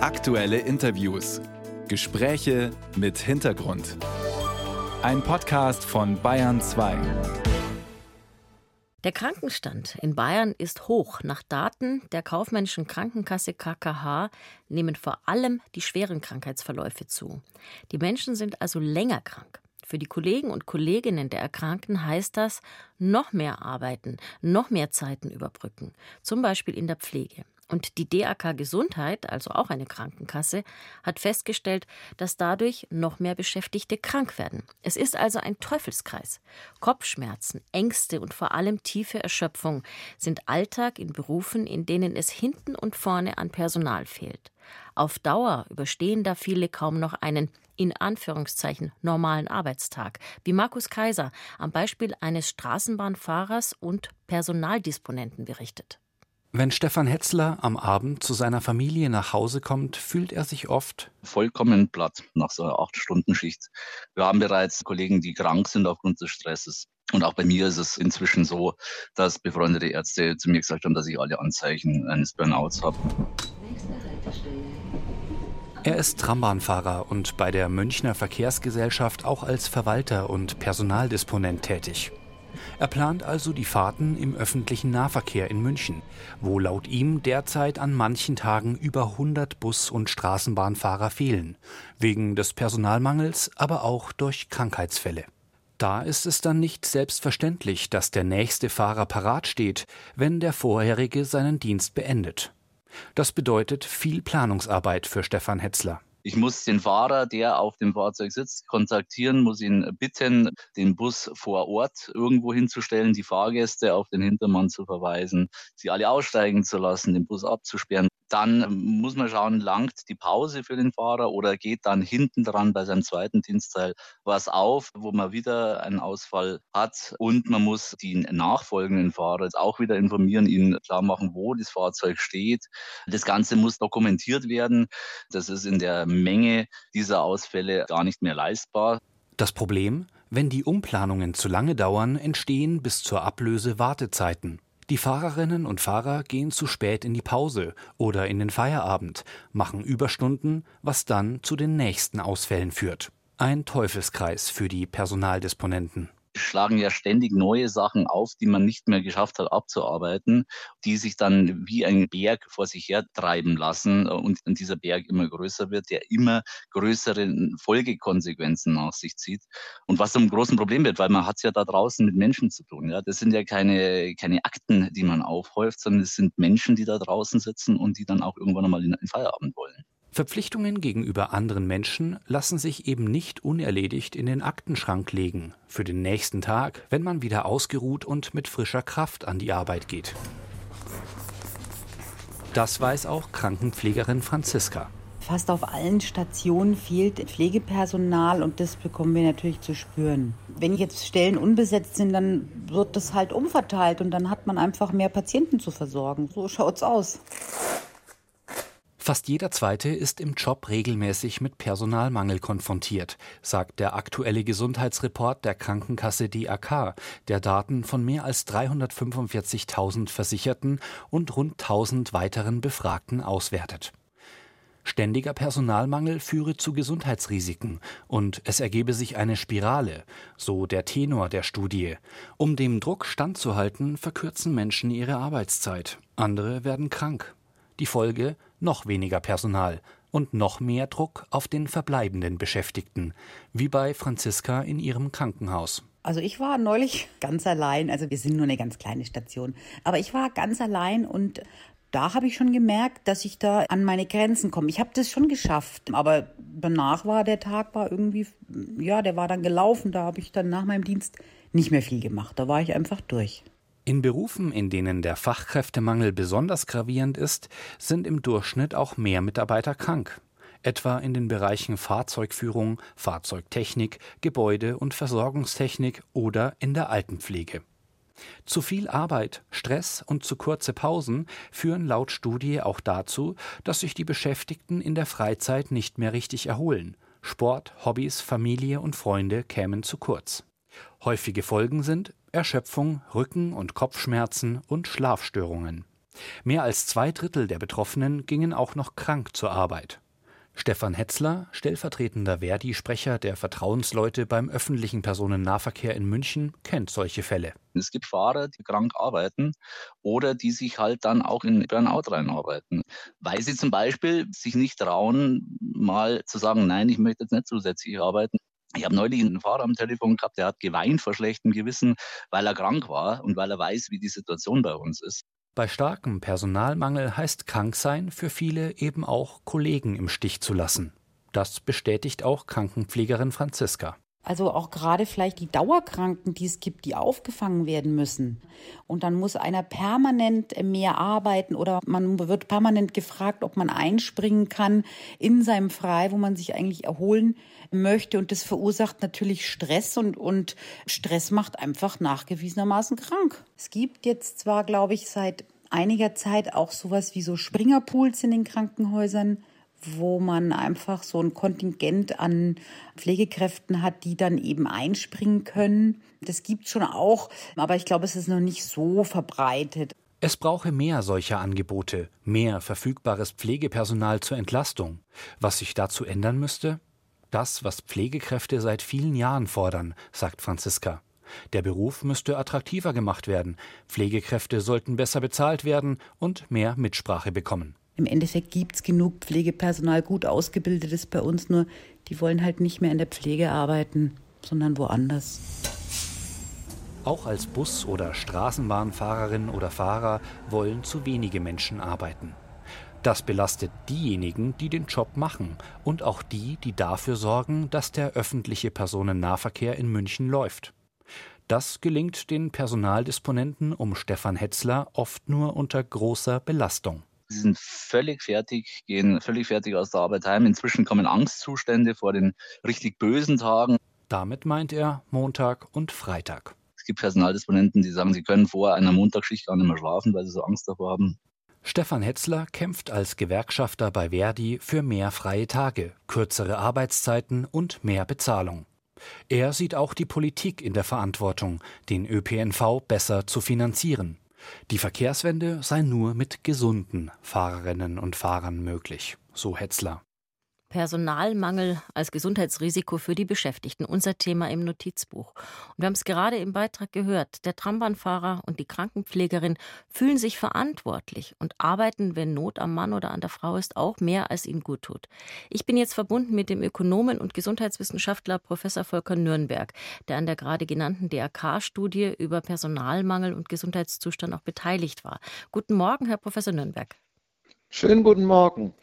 Aktuelle Interviews. Gespräche mit Hintergrund. Ein Podcast von Bayern 2. Der Krankenstand in Bayern ist hoch. Nach Daten der kaufmännischen Krankenkasse KKH nehmen vor allem die schweren Krankheitsverläufe zu. Die Menschen sind also länger krank. Für die Kollegen und Kolleginnen der Erkrankten heißt das noch mehr arbeiten, noch mehr Zeiten überbrücken, zum Beispiel in der Pflege. Und die DAK Gesundheit, also auch eine Krankenkasse, hat festgestellt, dass dadurch noch mehr Beschäftigte krank werden. Es ist also ein Teufelskreis. Kopfschmerzen, Ängste und vor allem tiefe Erschöpfung sind Alltag in Berufen, in denen es hinten und vorne an Personal fehlt. Auf Dauer überstehen da viele kaum noch einen in Anführungszeichen normalen Arbeitstag, wie Markus Kaiser am Beispiel eines Straßenbahnfahrers und Personaldisponenten berichtet. Wenn Stefan Hetzler am Abend zu seiner Familie nach Hause kommt, fühlt er sich oft vollkommen platt nach so einer Acht-Stunden-Schicht. Wir haben bereits Kollegen, die krank sind aufgrund des Stresses. Und auch bei mir ist es inzwischen so, dass befreundete Ärzte zu mir gesagt haben, dass ich alle Anzeichen eines Burnouts habe. Er ist Trambahnfahrer und bei der Münchner Verkehrsgesellschaft auch als Verwalter und Personaldisponent tätig. Er plant also die Fahrten im öffentlichen Nahverkehr in München, wo laut ihm derzeit an manchen Tagen über 100 Bus- und Straßenbahnfahrer fehlen, wegen des Personalmangels, aber auch durch Krankheitsfälle. Da ist es dann nicht selbstverständlich, dass der nächste Fahrer parat steht, wenn der vorherige seinen Dienst beendet. Das bedeutet viel Planungsarbeit für Stefan Hetzler. Ich muss den Fahrer, der auf dem Fahrzeug sitzt, kontaktieren, muss ihn bitten, den Bus vor Ort irgendwo hinzustellen, die Fahrgäste auf den Hintermann zu verweisen, sie alle aussteigen zu lassen, den Bus abzusperren. Dann muss man schauen, langt die Pause für den Fahrer oder geht dann hinten dran bei seinem zweiten Dienstteil was auf, wo man wieder einen Ausfall hat. Und man muss die nachfolgenden Fahrer jetzt auch wieder informieren, ihnen klar machen, wo das Fahrzeug steht. Das Ganze muss dokumentiert werden. Das ist in der Menge dieser Ausfälle gar nicht mehr leistbar. Das Problem? Wenn die Umplanungen zu lange dauern, entstehen bis zur Ablöse Wartezeiten. Die Fahrerinnen und Fahrer gehen zu spät in die Pause oder in den Feierabend, machen Überstunden, was dann zu den nächsten Ausfällen führt. Ein Teufelskreis für die Personaldisponenten schlagen ja ständig neue Sachen auf, die man nicht mehr geschafft hat abzuarbeiten, die sich dann wie ein Berg vor sich her treiben lassen und dieser Berg immer größer wird, der immer größere Folgekonsequenzen nach sich zieht und was zum großen Problem wird, weil man hat es ja da draußen mit Menschen zu tun. Ja? Das sind ja keine, keine Akten, die man aufhäuft, sondern es sind Menschen, die da draußen sitzen und die dann auch irgendwann einmal in den Feierabend wollen. Verpflichtungen gegenüber anderen Menschen lassen sich eben nicht unerledigt in den Aktenschrank legen, für den nächsten Tag, wenn man wieder ausgeruht und mit frischer Kraft an die Arbeit geht. Das weiß auch Krankenpflegerin Franziska. Fast auf allen Stationen fehlt Pflegepersonal und das bekommen wir natürlich zu spüren. Wenn jetzt Stellen unbesetzt sind, dann wird das halt umverteilt und dann hat man einfach mehr Patienten zu versorgen. So schaut's aus. Fast jeder Zweite ist im Job regelmäßig mit Personalmangel konfrontiert, sagt der aktuelle Gesundheitsreport der Krankenkasse DAK, der Daten von mehr als 345.000 Versicherten und rund 1000 weiteren Befragten auswertet. Ständiger Personalmangel führe zu Gesundheitsrisiken und es ergebe sich eine Spirale, so der Tenor der Studie. Um dem Druck standzuhalten, verkürzen Menschen ihre Arbeitszeit. Andere werden krank. Die Folge noch weniger Personal und noch mehr Druck auf den verbleibenden Beschäftigten, wie bei Franziska in ihrem Krankenhaus. Also ich war neulich ganz allein, also wir sind nur eine ganz kleine Station, aber ich war ganz allein und da habe ich schon gemerkt, dass ich da an meine Grenzen komme. Ich habe das schon geschafft, aber danach war der Tag war irgendwie, ja, der war dann gelaufen. Da habe ich dann nach meinem Dienst nicht mehr viel gemacht. Da war ich einfach durch. In Berufen, in denen der Fachkräftemangel besonders gravierend ist, sind im Durchschnitt auch mehr Mitarbeiter krank, etwa in den Bereichen Fahrzeugführung, Fahrzeugtechnik, Gebäude- und Versorgungstechnik oder in der Altenpflege. Zu viel Arbeit, Stress und zu kurze Pausen führen laut Studie auch dazu, dass sich die Beschäftigten in der Freizeit nicht mehr richtig erholen. Sport, Hobbys, Familie und Freunde kämen zu kurz. Häufige Folgen sind Erschöpfung, Rücken- und Kopfschmerzen und Schlafstörungen. Mehr als zwei Drittel der Betroffenen gingen auch noch krank zur Arbeit. Stefan Hetzler, stellvertretender Verdi-Sprecher der Vertrauensleute beim öffentlichen Personennahverkehr in München, kennt solche Fälle. Es gibt Fahrer, die krank arbeiten oder die sich halt dann auch in Burnout reinarbeiten, weil sie zum Beispiel sich nicht trauen, mal zu sagen, nein, ich möchte jetzt nicht zusätzlich arbeiten. Ich habe neulich einen Fahrer am Telefon gehabt, der hat geweint vor schlechtem Gewissen, weil er krank war und weil er weiß, wie die Situation bei uns ist. Bei starkem Personalmangel heißt Kranksein für viele eben auch Kollegen im Stich zu lassen. Das bestätigt auch Krankenpflegerin Franziska. Also auch gerade vielleicht die Dauerkranken, die es gibt, die aufgefangen werden müssen. Und dann muss einer permanent mehr arbeiten oder man wird permanent gefragt, ob man einspringen kann in seinem Frei, wo man sich eigentlich erholen möchte. Und das verursacht natürlich Stress und, und Stress macht einfach nachgewiesenermaßen krank. Es gibt jetzt zwar, glaube ich, seit einiger Zeit auch sowas wie so Springerpools in den Krankenhäusern, wo man einfach so ein Kontingent an Pflegekräften hat, die dann eben einspringen können. Das gibt schon auch, aber ich glaube, es ist noch nicht so verbreitet. Es brauche mehr solcher Angebote, mehr verfügbares Pflegepersonal zur Entlastung. Was sich dazu ändern müsste? Das, was Pflegekräfte seit vielen Jahren fordern, sagt Franziska. Der Beruf müsste attraktiver gemacht werden, Pflegekräfte sollten besser bezahlt werden und mehr Mitsprache bekommen. Im Endeffekt gibt es genug Pflegepersonal, gut ausgebildetes bei uns, nur die wollen halt nicht mehr in der Pflege arbeiten, sondern woanders. Auch als Bus- oder Straßenbahnfahrerin oder Fahrer wollen zu wenige Menschen arbeiten. Das belastet diejenigen, die den Job machen und auch die, die dafür sorgen, dass der öffentliche Personennahverkehr in München läuft. Das gelingt den Personaldisponenten um Stefan Hetzler oft nur unter großer Belastung. Sie sind völlig fertig, gehen völlig fertig aus der Arbeit heim. Inzwischen kommen Angstzustände vor den richtig bösen Tagen. Damit meint er Montag und Freitag. Es gibt Personaldisponenten, die sagen, sie können vor einer Montagsschicht gar nicht mehr schlafen, weil sie so Angst davor haben. Stefan Hetzler kämpft als Gewerkschafter bei Verdi für mehr freie Tage, kürzere Arbeitszeiten und mehr Bezahlung. Er sieht auch die Politik in der Verantwortung, den ÖPNV besser zu finanzieren. Die Verkehrswende sei nur mit gesunden Fahrerinnen und Fahrern möglich, so Hetzler. Personalmangel als Gesundheitsrisiko für die Beschäftigten, unser Thema im Notizbuch. Und wir haben es gerade im Beitrag gehört, der Trambahnfahrer und die Krankenpflegerin fühlen sich verantwortlich und arbeiten, wenn Not am Mann oder an der Frau ist, auch mehr, als ihnen gut tut. Ich bin jetzt verbunden mit dem Ökonomen und Gesundheitswissenschaftler Professor Volker Nürnberg, der an der gerade genannten DRK-Studie über Personalmangel und Gesundheitszustand auch beteiligt war. Guten Morgen, Herr Professor Nürnberg. Schönen guten Morgen.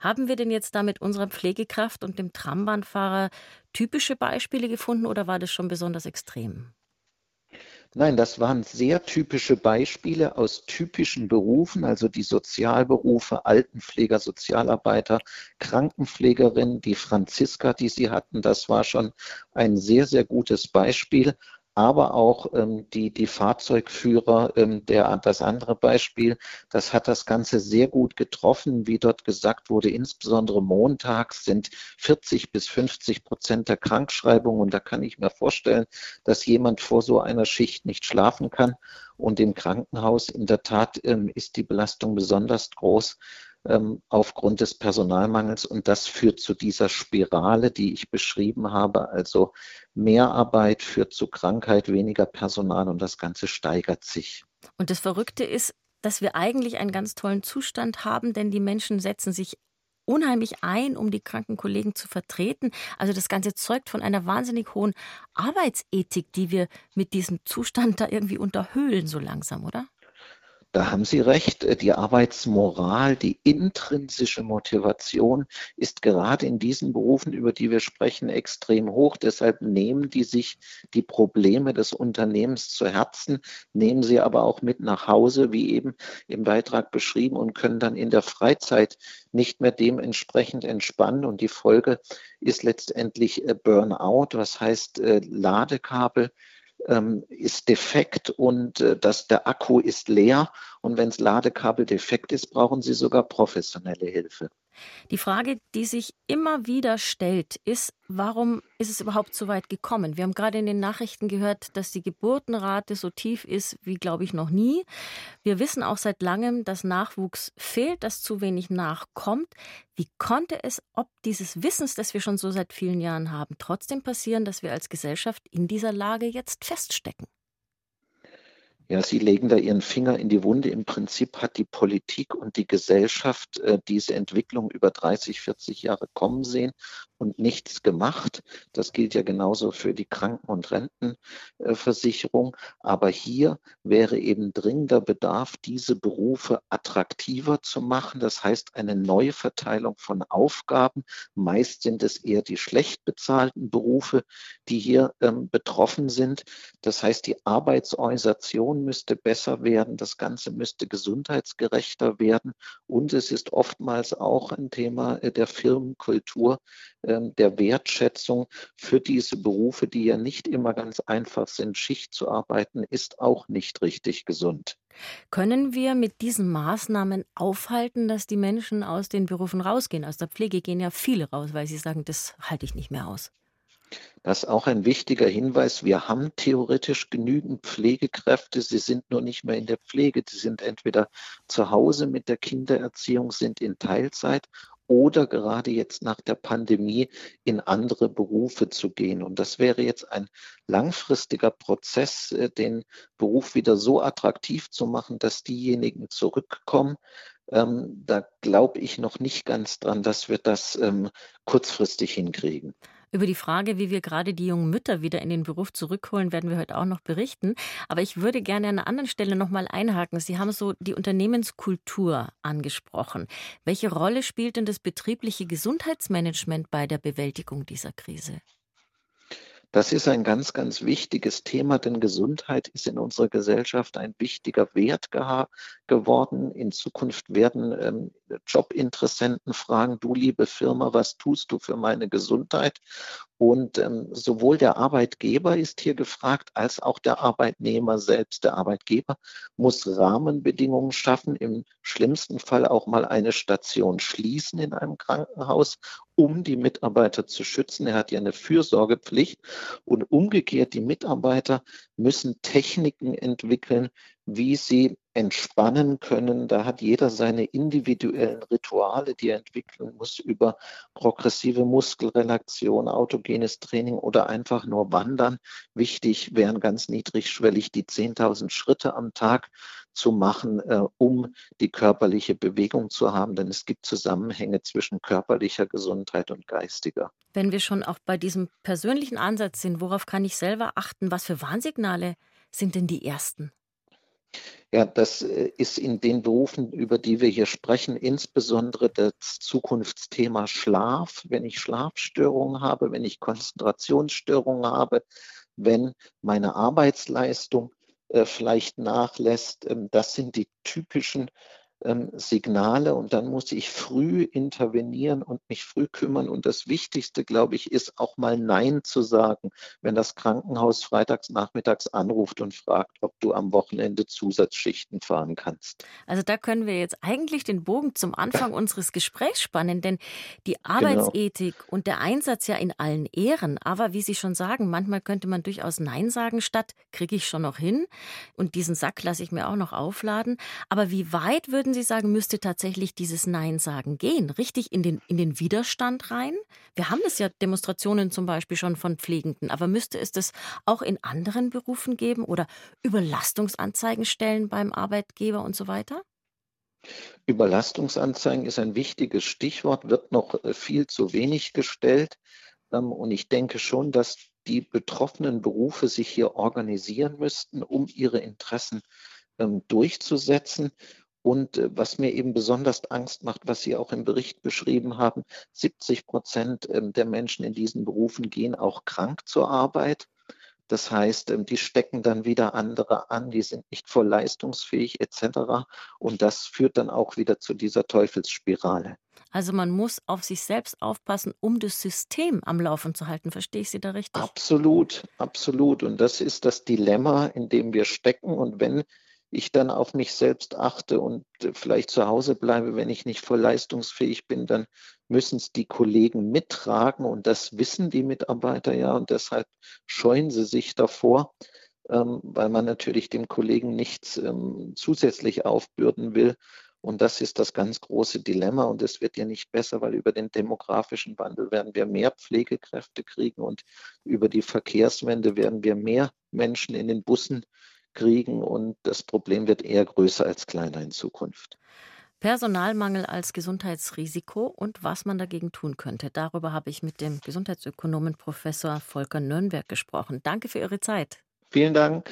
Haben wir denn jetzt da mit unserer Pflegekraft und dem Trambahnfahrer typische Beispiele gefunden oder war das schon besonders extrem? Nein, das waren sehr typische Beispiele aus typischen Berufen, also die Sozialberufe, Altenpfleger, Sozialarbeiter, Krankenpflegerin, die Franziska, die Sie hatten. Das war schon ein sehr, sehr gutes Beispiel aber auch ähm, die, die Fahrzeugführer, ähm, der, das andere Beispiel, das hat das Ganze sehr gut getroffen. Wie dort gesagt wurde, insbesondere montags sind 40 bis 50 Prozent der Krankschreibungen und da kann ich mir vorstellen, dass jemand vor so einer Schicht nicht schlafen kann. Und im Krankenhaus in der Tat ähm, ist die Belastung besonders groß aufgrund des Personalmangels. Und das führt zu dieser Spirale, die ich beschrieben habe. Also mehr Arbeit führt zu Krankheit, weniger Personal und das Ganze steigert sich. Und das Verrückte ist, dass wir eigentlich einen ganz tollen Zustand haben, denn die Menschen setzen sich unheimlich ein, um die kranken Kollegen zu vertreten. Also das Ganze zeugt von einer wahnsinnig hohen Arbeitsethik, die wir mit diesem Zustand da irgendwie unterhöhlen, so langsam, oder? Da haben Sie recht. Äh, die Arbeitsmoral, die intrinsische Motivation ist gerade in diesen Berufen, über die wir sprechen, extrem hoch. Deshalb nehmen die sich die Probleme des Unternehmens zu Herzen, nehmen sie aber auch mit nach Hause, wie eben im Beitrag beschrieben, und können dann in der Freizeit nicht mehr dementsprechend entspannen. Und die Folge ist letztendlich äh, Burnout, was heißt äh, Ladekabel ähm, ist defekt und äh, dass der Akku ist leer. Und wenn das Ladekabel defekt ist, brauchen Sie sogar professionelle Hilfe. Die Frage, die sich immer wieder stellt, ist, warum ist es überhaupt so weit gekommen? Wir haben gerade in den Nachrichten gehört, dass die Geburtenrate so tief ist wie, glaube ich, noch nie. Wir wissen auch seit langem, dass Nachwuchs fehlt, dass zu wenig nachkommt. Wie konnte es ob dieses Wissens, das wir schon so seit vielen Jahren haben, trotzdem passieren, dass wir als Gesellschaft in dieser Lage jetzt feststecken? Ja, Sie legen da Ihren Finger in die Wunde. Im Prinzip hat die Politik und die Gesellschaft äh, diese Entwicklung über 30, 40 Jahre kommen sehen und nichts gemacht. Das gilt ja genauso für die Kranken- und Rentenversicherung. Aber hier wäre eben dringender Bedarf, diese Berufe attraktiver zu machen. Das heißt, eine neue Verteilung von Aufgaben. Meist sind es eher die schlecht bezahlten Berufe, die hier ähm, betroffen sind. Das heißt, die Arbeitsorganisation müsste besser werden, das Ganze müsste gesundheitsgerechter werden und es ist oftmals auch ein Thema äh, der Firmenkultur, der Wertschätzung für diese Berufe, die ja nicht immer ganz einfach sind. Schicht zu arbeiten ist auch nicht richtig gesund. Können wir mit diesen Maßnahmen aufhalten, dass die Menschen aus den Berufen rausgehen? Aus der Pflege gehen ja viele raus, weil sie sagen, das halte ich nicht mehr aus. Das ist auch ein wichtiger Hinweis. Wir haben theoretisch genügend Pflegekräfte. Sie sind nur nicht mehr in der Pflege. Sie sind entweder zu Hause mit der Kindererziehung, sind in Teilzeit oder gerade jetzt nach der Pandemie in andere Berufe zu gehen. Und das wäre jetzt ein langfristiger Prozess, äh, den Beruf wieder so attraktiv zu machen, dass diejenigen zurückkommen. Ähm, da glaube ich noch nicht ganz dran, dass wir das ähm, kurzfristig hinkriegen. Über die Frage, wie wir gerade die jungen Mütter wieder in den Beruf zurückholen, werden wir heute auch noch berichten. Aber ich würde gerne an einer anderen Stelle noch mal einhaken. Sie haben so die Unternehmenskultur angesprochen. Welche Rolle spielt denn das betriebliche Gesundheitsmanagement bei der Bewältigung dieser Krise? Das ist ein ganz, ganz wichtiges Thema, denn Gesundheit ist in unserer Gesellschaft ein wichtiger Wert geworden. In Zukunft werden ähm, Jobinteressenten fragen, du liebe Firma, was tust du für meine Gesundheit? Und ähm, sowohl der Arbeitgeber ist hier gefragt, als auch der Arbeitnehmer selbst. Der Arbeitgeber muss Rahmenbedingungen schaffen, im schlimmsten Fall auch mal eine Station schließen in einem Krankenhaus, um die Mitarbeiter zu schützen. Er hat ja eine Fürsorgepflicht. Und umgekehrt, die Mitarbeiter müssen Techniken entwickeln, wie sie entspannen können. Da hat jeder seine individuellen Rituale, die er entwickeln muss über progressive Muskelrelaktion, autogenes Training oder einfach nur Wandern. Wichtig wären ganz niedrigschwellig die 10.000 Schritte am Tag zu machen, äh, um die körperliche Bewegung zu haben, denn es gibt Zusammenhänge zwischen körperlicher Gesundheit und geistiger. Wenn wir schon auch bei diesem persönlichen Ansatz sind, worauf kann ich selber achten? Was für Warnsignale sind denn die ersten? Ja, das äh, ist in den Berufen, über die wir hier sprechen, insbesondere das Zukunftsthema Schlaf. Wenn ich Schlafstörungen habe, wenn ich Konzentrationsstörungen habe, wenn meine Arbeitsleistung äh, vielleicht nachlässt, ähm, das sind die typischen ähm, Signale und dann muss ich früh intervenieren und mich früh kümmern. Und das Wichtigste, glaube ich, ist auch mal Nein zu sagen, wenn das Krankenhaus freitags nachmittags anruft und fragt, ob du am Wochenende Zusatzschichten fahren kannst. Also da können wir jetzt eigentlich den Bogen zum Anfang unseres Gesprächs spannen, denn die genau. Arbeitsethik genau. und der Einsatz ja in allen Ehren, aber wie Sie schon sagen, manchmal könnte man durchaus Nein sagen statt, kriege ich schon noch hin und diesen Sack lasse ich mir auch noch aufladen. Aber wie weit würden Sie sagen, müsste tatsächlich dieses Nein sagen gehen? Richtig in den, in den Widerstand rein? Wir haben es ja Demonstrationen zum Beispiel schon von Pflegenden, aber müsste es das auch in anderen Berufen geben oder Überlastungsanzeigen stellen beim Arbeitgeber und so weiter? Überlastungsanzeigen ist ein wichtiges Stichwort, wird noch äh, viel zu wenig gestellt. Ähm, und ich denke schon, dass die betroffenen Berufe sich hier organisieren müssten, um ihre Interessen ähm, durchzusetzen. Und äh, was mir eben besonders Angst macht, was Sie auch im Bericht beschrieben haben, 70 Prozent ähm, der Menschen in diesen Berufen gehen auch krank zur Arbeit. Das heißt, ähm, die stecken dann wieder andere an, die sind nicht voll leistungsfähig etc. Und das führt dann auch wieder zu dieser Teufelsspirale. Also man muss auf sich selbst aufpassen, um das System am Laufen zu halten. Verstehe ich Sie da richtig? Absolut, absolut. Und das ist das Dilemma, in dem wir stecken. Und wenn ich dann auf mich selbst achte und vielleicht zu Hause bleibe, wenn ich nicht voll leistungsfähig bin, dann müssen es die Kollegen mittragen und das wissen die Mitarbeiter ja und deshalb scheuen sie sich davor, ähm, weil man natürlich dem Kollegen nichts ähm, zusätzlich aufbürden will. Und das ist das ganz große Dilemma und es wird ja nicht besser, weil über den demografischen Wandel werden wir mehr Pflegekräfte kriegen und über die Verkehrswende werden wir mehr Menschen in den Bussen kriegen und das Problem wird eher größer als kleiner in Zukunft. Personalmangel als Gesundheitsrisiko und was man dagegen tun könnte. Darüber habe ich mit dem Gesundheitsökonomen Professor Volker Nürnberg gesprochen. Danke für Ihre Zeit. Vielen Dank.